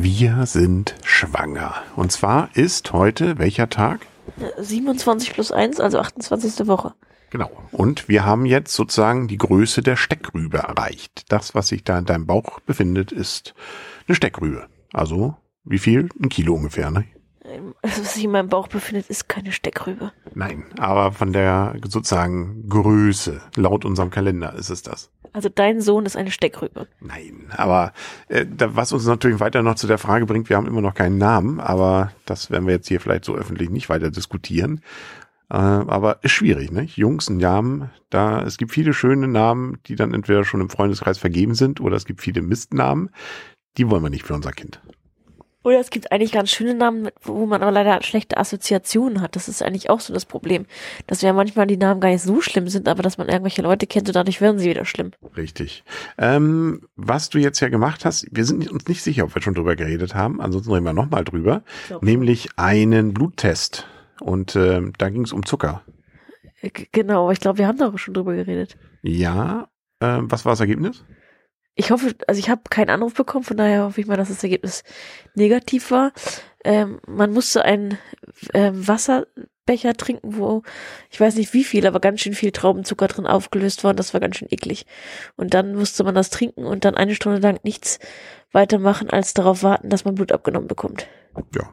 Wir sind schwanger. Und zwar ist heute welcher Tag? 27 plus 1, also 28. Woche. Genau. Und wir haben jetzt sozusagen die Größe der Steckrübe erreicht. Das, was sich da in deinem Bauch befindet, ist eine Steckrübe. Also wie viel? Ein Kilo ungefähr, ne? Also, was sich in meinem Bauch befindet, ist keine Steckrübe. Nein, aber von der sozusagen Größe, laut unserem Kalender ist es das. Also dein Sohn ist eine Steckrübe. Nein, aber äh, da, was uns natürlich weiter noch zu der Frage bringt, wir haben immer noch keinen Namen, aber das werden wir jetzt hier vielleicht so öffentlich nicht weiter diskutieren. Äh, aber ist schwierig, ne? Jungs, Namen, da es gibt viele schöne Namen, die dann entweder schon im Freundeskreis vergeben sind oder es gibt viele Mistnamen, die wollen wir nicht für unser Kind. Oder es gibt eigentlich ganz schöne Namen, wo man aber leider schlechte Assoziationen hat. Das ist eigentlich auch so das Problem. Dass ja manchmal die Namen gar nicht so schlimm sind, aber dass man irgendwelche Leute kennt und dadurch werden sie wieder schlimm. Richtig. Ähm, was du jetzt ja gemacht hast, wir sind uns nicht sicher, ob wir schon drüber geredet haben. Ansonsten reden wir nochmal drüber. Nämlich einen Bluttest. Und äh, da ging es um Zucker. Äh, genau, aber ich glaube, wir haben da auch schon drüber geredet. Ja. Äh, was war das Ergebnis? Ich hoffe, also ich habe keinen Anruf bekommen, von daher hoffe ich mal, dass das Ergebnis negativ war. Ähm, man musste einen ähm, Wasserbecher trinken, wo ich weiß nicht wie viel, aber ganz schön viel Traubenzucker drin aufgelöst war und das war ganz schön eklig. Und dann musste man das trinken und dann eine Stunde lang nichts weitermachen, als darauf warten, dass man Blut abgenommen bekommt. Ja,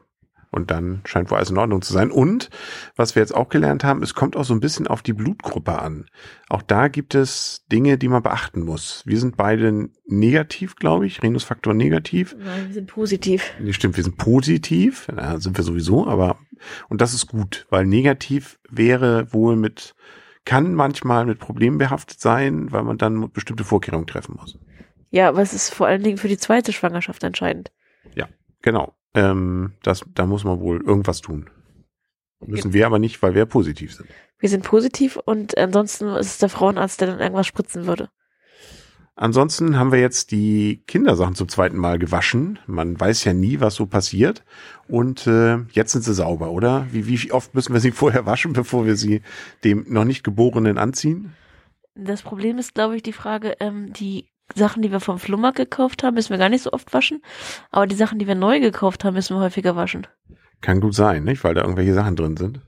und dann scheint wohl alles in Ordnung zu sein. Und was wir jetzt auch gelernt haben, es kommt auch so ein bisschen auf die Blutgruppe an. Auch da gibt es Dinge, die man beachten muss. Wir sind beide negativ, glaube ich, Renusfaktor negativ. Nein, wir sind positiv. Nee, stimmt, wir sind positiv. Da sind wir sowieso, aber, und das ist gut, weil negativ wäre wohl mit, kann manchmal mit Problemen behaftet sein, weil man dann bestimmte Vorkehrungen treffen muss. Ja, aber es ist vor allen Dingen für die zweite Schwangerschaft entscheidend. Ja, genau. Ähm, das, da muss man wohl irgendwas tun. Müssen wir aber nicht, weil wir positiv sind. Wir sind positiv und ansonsten ist es der Frauenarzt, der dann irgendwas spritzen würde. Ansonsten haben wir jetzt die Kindersachen zum zweiten Mal gewaschen. Man weiß ja nie, was so passiert. Und äh, jetzt sind sie sauber, oder? Wie, wie oft müssen wir sie vorher waschen, bevor wir sie dem noch nicht Geborenen anziehen? Das Problem ist, glaube ich, die Frage, ähm, die Sachen, die wir vom Flohmarkt gekauft haben, müssen wir gar nicht so oft waschen. Aber die Sachen, die wir neu gekauft haben, müssen wir häufiger waschen. Kann gut sein, nicht? Weil da irgendwelche Sachen drin sind.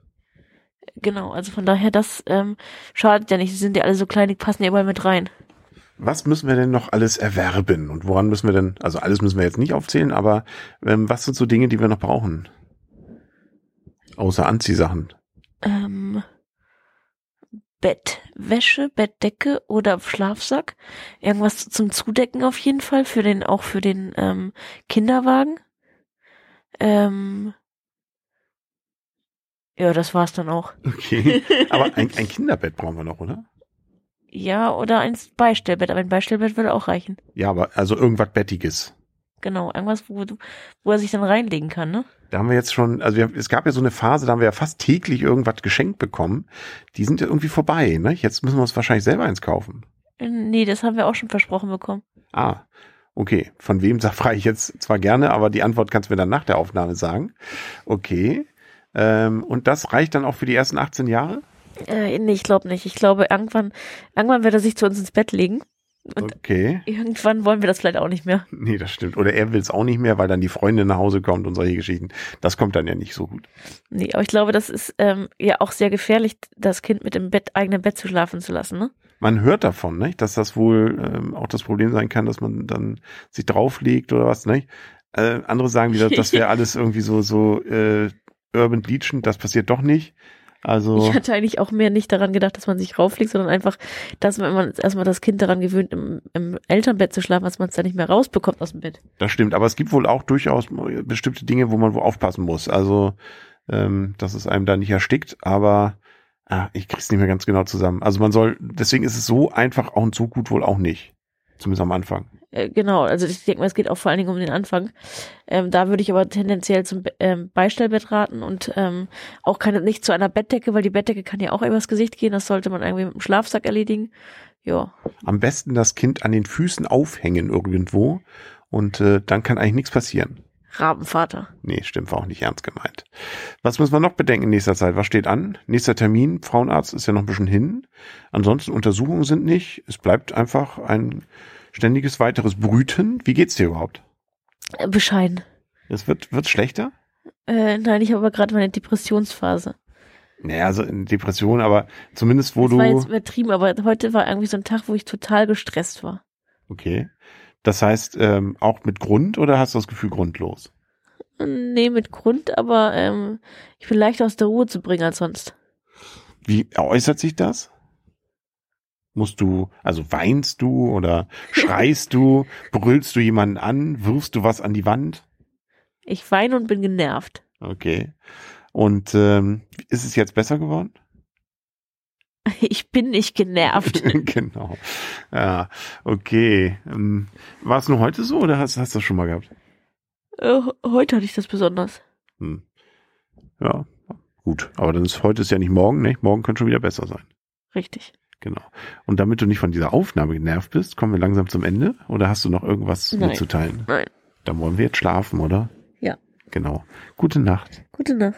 Genau, also von daher, das ähm, schadet ja nicht. Sie sind ja alle so klein, die passen ja überall mit rein. Was müssen wir denn noch alles erwerben? Und woran müssen wir denn, also alles müssen wir jetzt nicht aufzählen, aber ähm, was sind so Dinge, die wir noch brauchen? Außer Anziehsachen. Ähm, Bettwäsche, Bettdecke oder Schlafsack. Irgendwas zum Zudecken auf jeden Fall, für den, auch für den ähm, Kinderwagen. Ähm, ja, das war's dann auch. Okay. Aber ein, ein Kinderbett brauchen wir noch, oder? Ja, oder ein Beistellbett, aber ein Beistellbett würde auch reichen. Ja, aber also irgendwas Bettiges. Genau, irgendwas, wo, wo er sich dann reinlegen kann, ne? Da haben wir jetzt schon, also wir, es gab ja so eine Phase, da haben wir ja fast täglich irgendwas geschenkt bekommen. Die sind ja irgendwie vorbei, ne? Jetzt müssen wir uns wahrscheinlich selber eins kaufen. Äh, nee, das haben wir auch schon versprochen bekommen. Ah, okay. Von wem frage ich jetzt zwar gerne, aber die Antwort kannst du mir dann nach der Aufnahme sagen. Okay. Ähm, und das reicht dann auch für die ersten 18 Jahre? Äh, nee, ich glaube nicht. Ich glaube, irgendwann, irgendwann wird er sich zu uns ins Bett legen. Und okay. Irgendwann wollen wir das vielleicht auch nicht mehr. Nee, das stimmt. Oder er will es auch nicht mehr, weil dann die Freundin nach Hause kommt und solche Geschichten. Das kommt dann ja nicht so gut. Nee, aber ich glaube, das ist ähm, ja auch sehr gefährlich, das Kind mit dem Bett, eigenen Bett zu schlafen zu lassen, ne? Man hört davon, ne? dass das wohl ähm, auch das Problem sein kann, dass man dann sich drauflegt oder was, ne? Äh, andere sagen wieder, das wäre alles irgendwie so, so äh, Urban Bleachend, das passiert doch nicht. Also ich hatte eigentlich auch mehr nicht daran gedacht, dass man sich rauflegt, sondern einfach, dass man man erstmal das Kind daran gewöhnt, im, im Elternbett zu schlafen, dass man es dann nicht mehr rausbekommt aus dem Bett. Das stimmt, aber es gibt wohl auch durchaus bestimmte Dinge, wo man wo aufpassen muss. Also, ähm, dass es einem da nicht erstickt, aber ah, ich krieg's nicht mehr ganz genau zusammen. Also man soll, deswegen ist es so einfach und so gut wohl auch nicht. Zumindest am Anfang. Äh, genau, also ich denke mal, es geht auch vor allen Dingen um den Anfang. Ähm, da würde ich aber tendenziell zum ähm, Beistellbett raten und ähm, auch keine, nicht zu einer Bettdecke, weil die Bettdecke kann ja auch übers Gesicht gehen. Das sollte man irgendwie mit dem Schlafsack erledigen. Ja. Am besten das Kind an den Füßen aufhängen irgendwo und äh, dann kann eigentlich nichts passieren. Rabenvater. Nee, stimmt, war auch nicht ernst gemeint. Was muss man noch bedenken in nächster Zeit? Was steht an? Nächster Termin, Frauenarzt ist ja noch ein bisschen hin. Ansonsten Untersuchungen sind nicht. Es bleibt einfach ein ständiges weiteres Brüten. Wie geht's dir überhaupt? Äh, bescheiden. Es wird, wird schlechter? Äh, nein, ich habe aber gerade meine Depressionsphase. Naja, also in Depression, aber zumindest wo das du. war jetzt übertrieben, aber heute war irgendwie so ein Tag, wo ich total gestresst war. Okay. Das heißt, ähm, auch mit Grund oder hast du das Gefühl grundlos? Nee, mit Grund, aber ähm, ich bin leicht aus der Ruhe zu bringen als sonst. Wie äußert sich das? Musst du, also weinst du oder schreist du, brüllst du jemanden an, wirfst du was an die Wand? Ich weine und bin genervt. Okay. Und ähm, ist es jetzt besser geworden? Ich bin nicht genervt. genau. Ja, okay. Ähm, war es nur heute so oder hast, hast du das schon mal gehabt? Äh, heute hatte ich das besonders. Hm. Ja, gut. Aber dann ist heute ist ja nicht morgen, ne? Morgen könnte schon wieder besser sein. Richtig. Genau. Und damit du nicht von dieser Aufnahme genervt bist, kommen wir langsam zum Ende. Oder hast du noch irgendwas Nein. mitzuteilen? Nein. Dann wollen wir jetzt schlafen, oder? Ja. Genau. Gute Nacht. Gute Nacht.